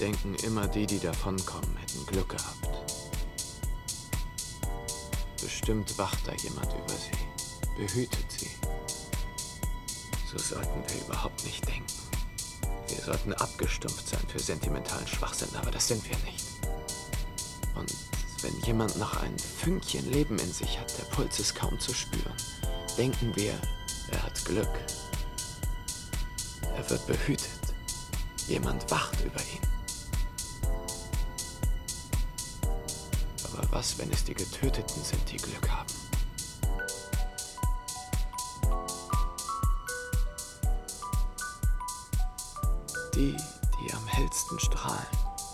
denken immer die, die davonkommen, hätten Glück gehabt. Bestimmt wacht da jemand über sie, behütet sie. So sollten wir überhaupt nicht denken. Wir sollten abgestumpft sein für sentimentalen Schwachsinn, aber das sind wir nicht. Und wenn jemand noch ein Fünkchen Leben in sich hat, der Puls ist kaum zu spüren, denken wir, er hat Glück. Er wird behütet. Jemand wacht über ihn. was, wenn es die Getöteten sind, die Glück haben? Die, die am hellsten strahlen,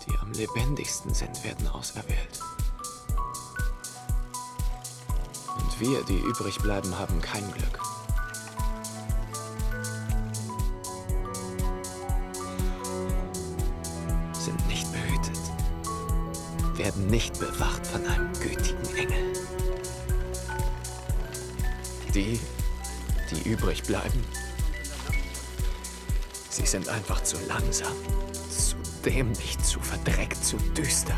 die am lebendigsten sind, werden auserwählt. Und wir, die übrig bleiben, haben kein Glück. nicht bewacht von einem gütigen Engel. Die, die übrig bleiben, sie sind einfach zu langsam, zu dämlich, zu verdreckt, zu düster.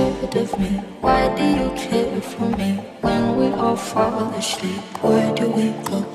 scared of me? Why do you care for me? When we all fall asleep, where do we go?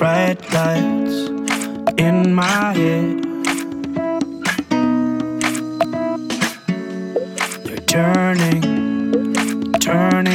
bright lights in my head. They're turning, turning.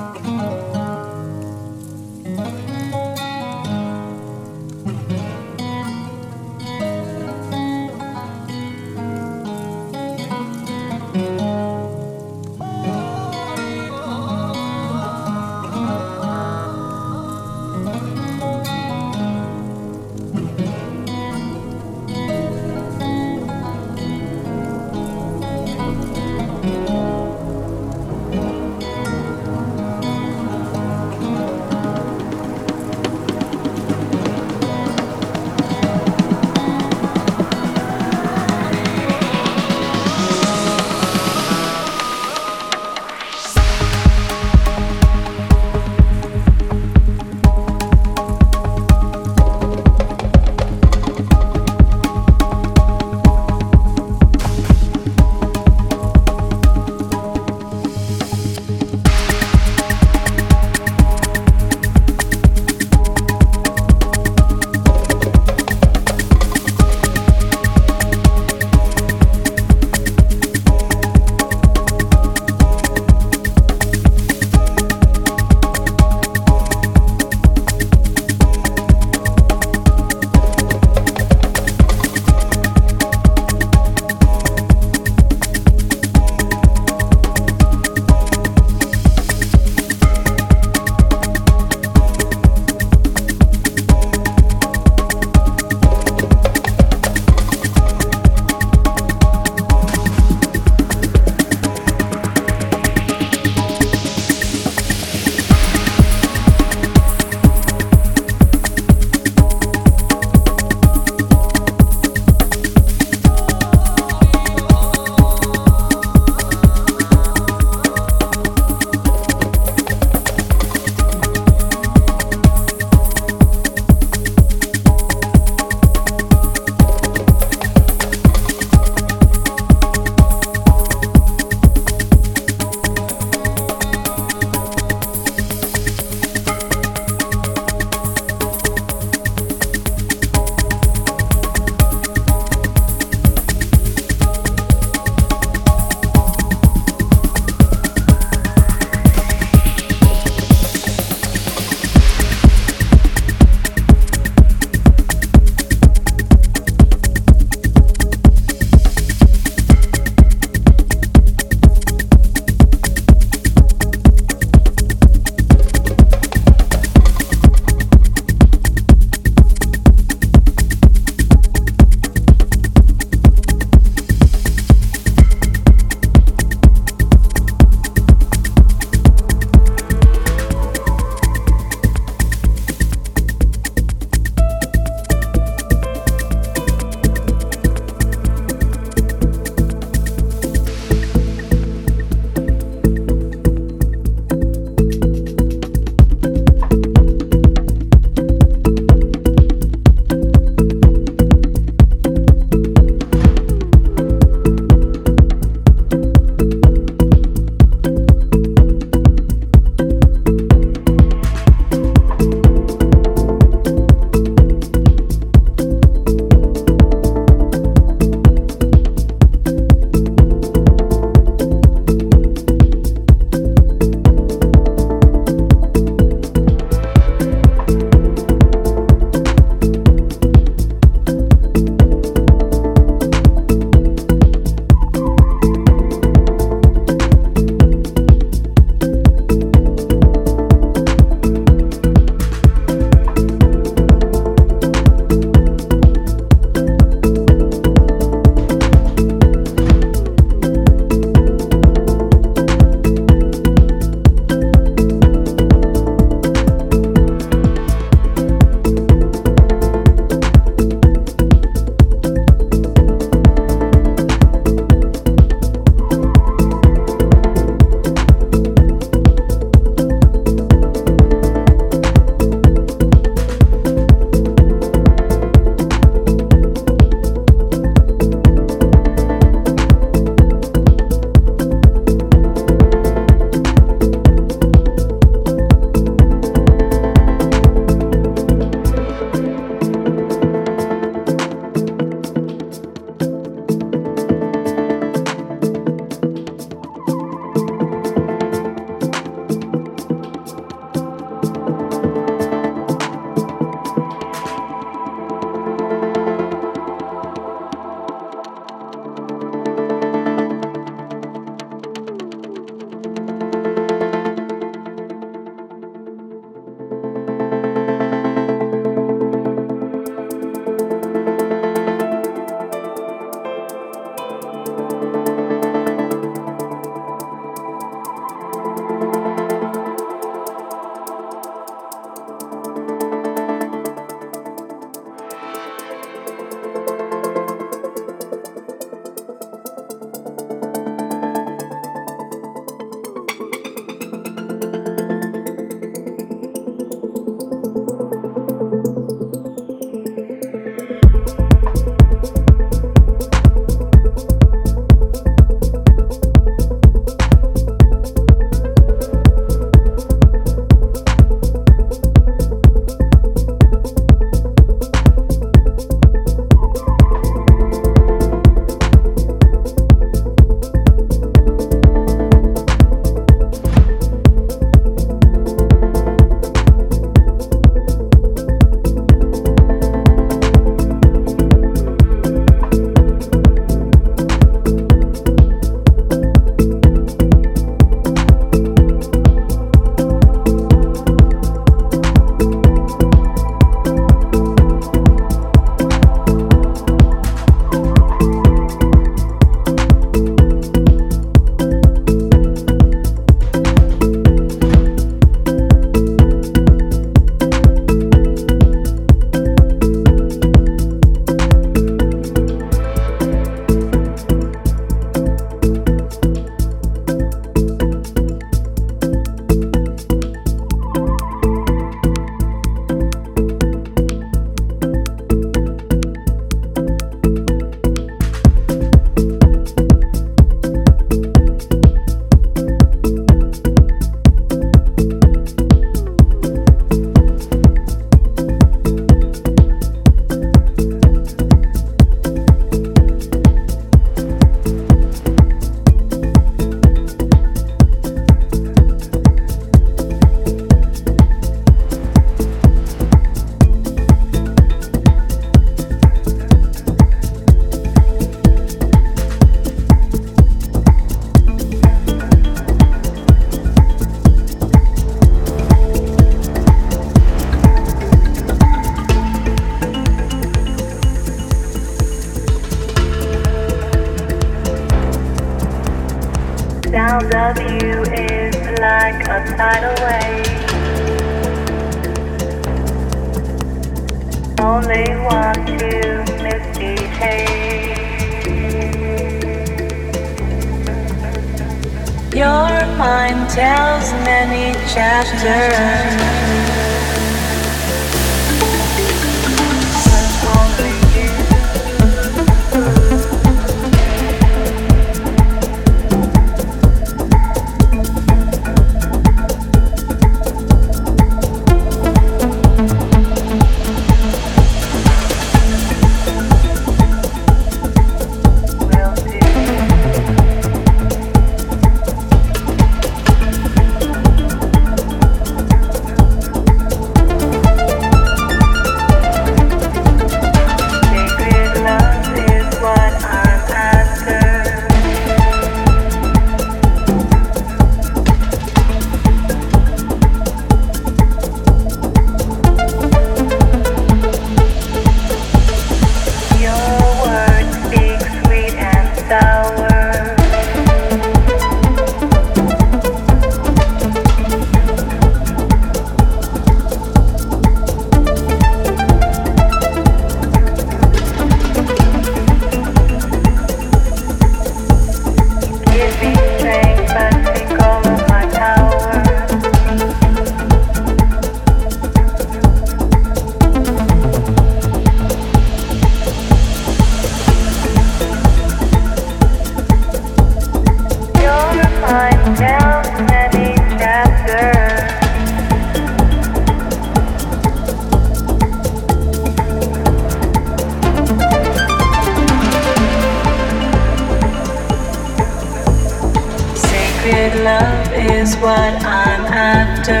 is what I'm after.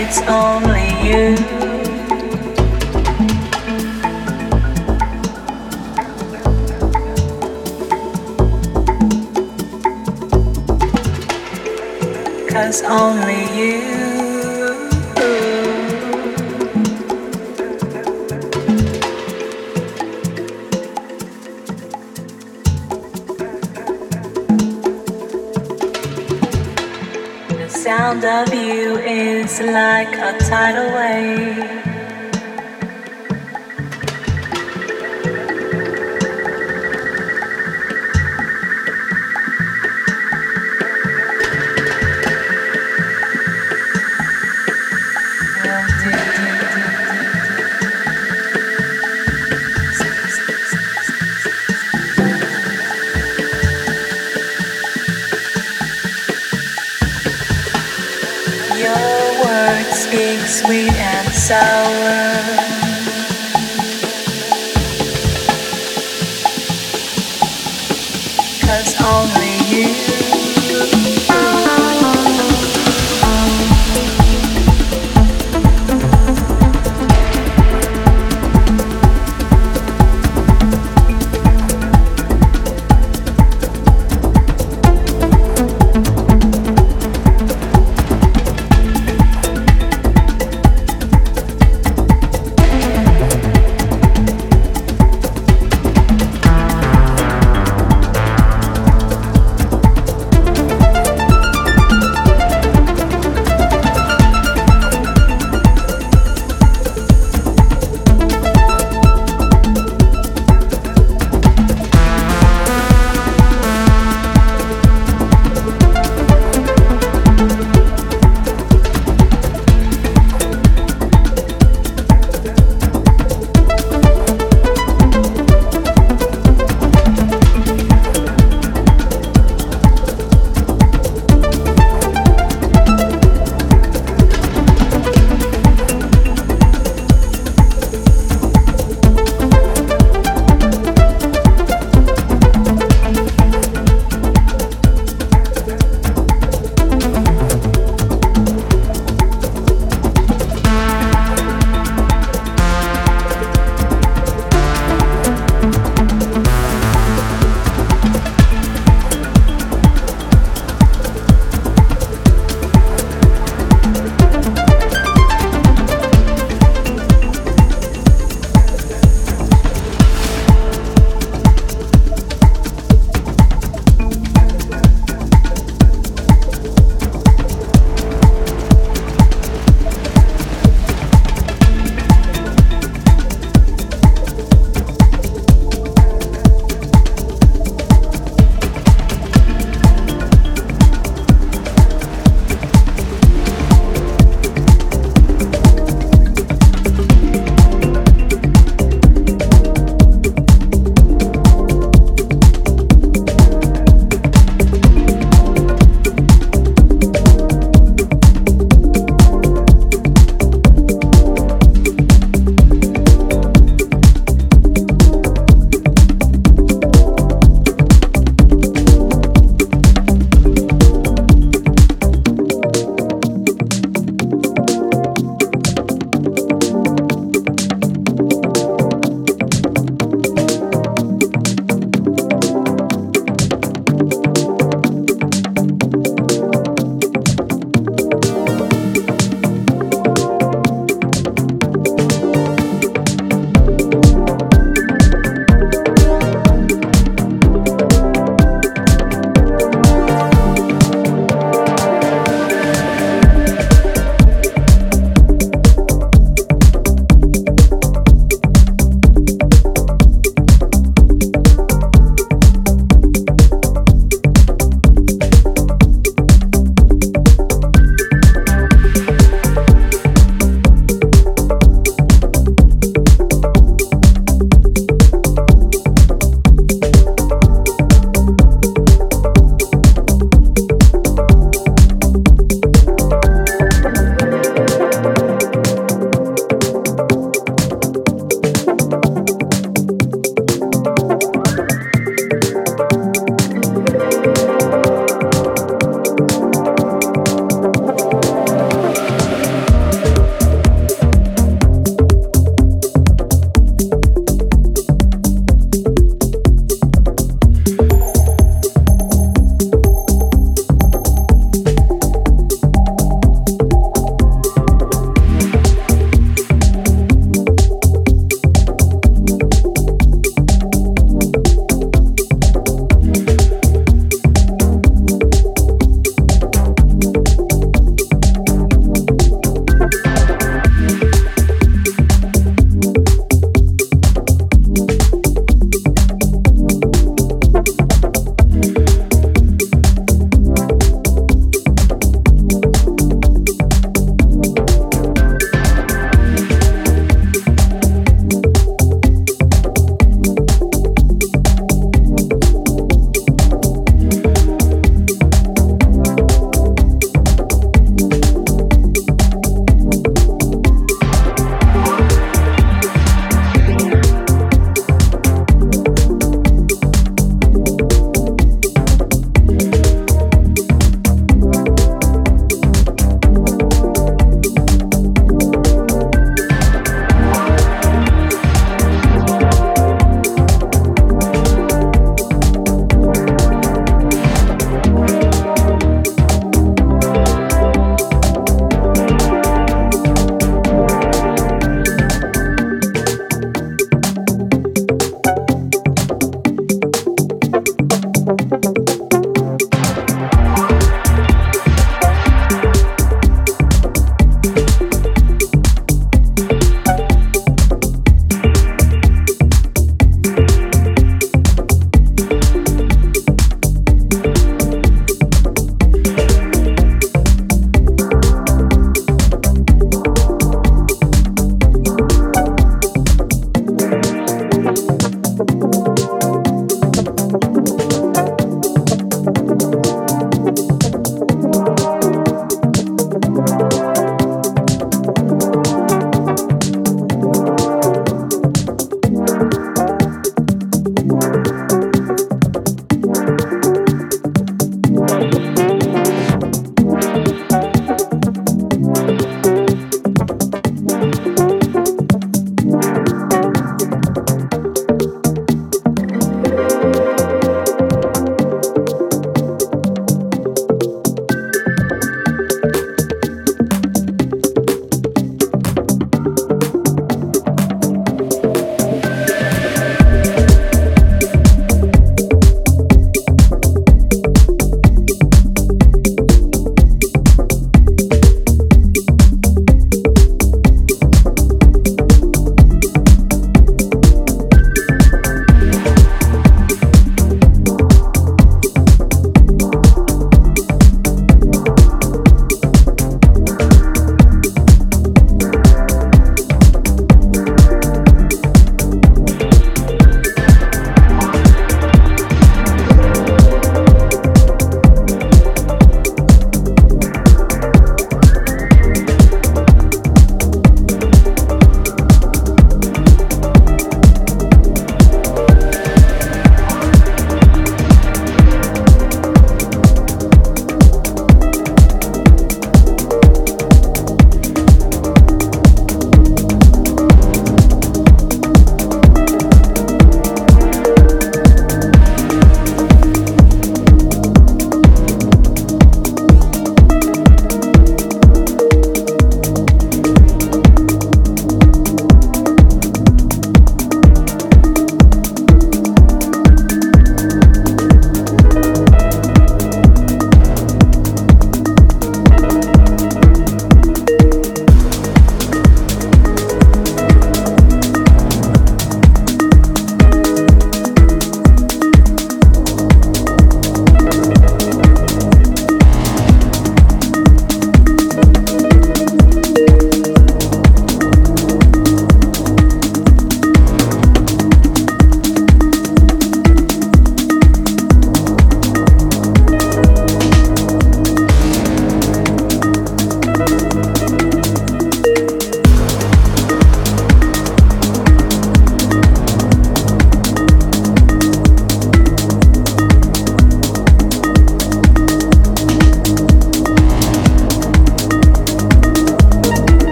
It's only you. Cause only i don't awake.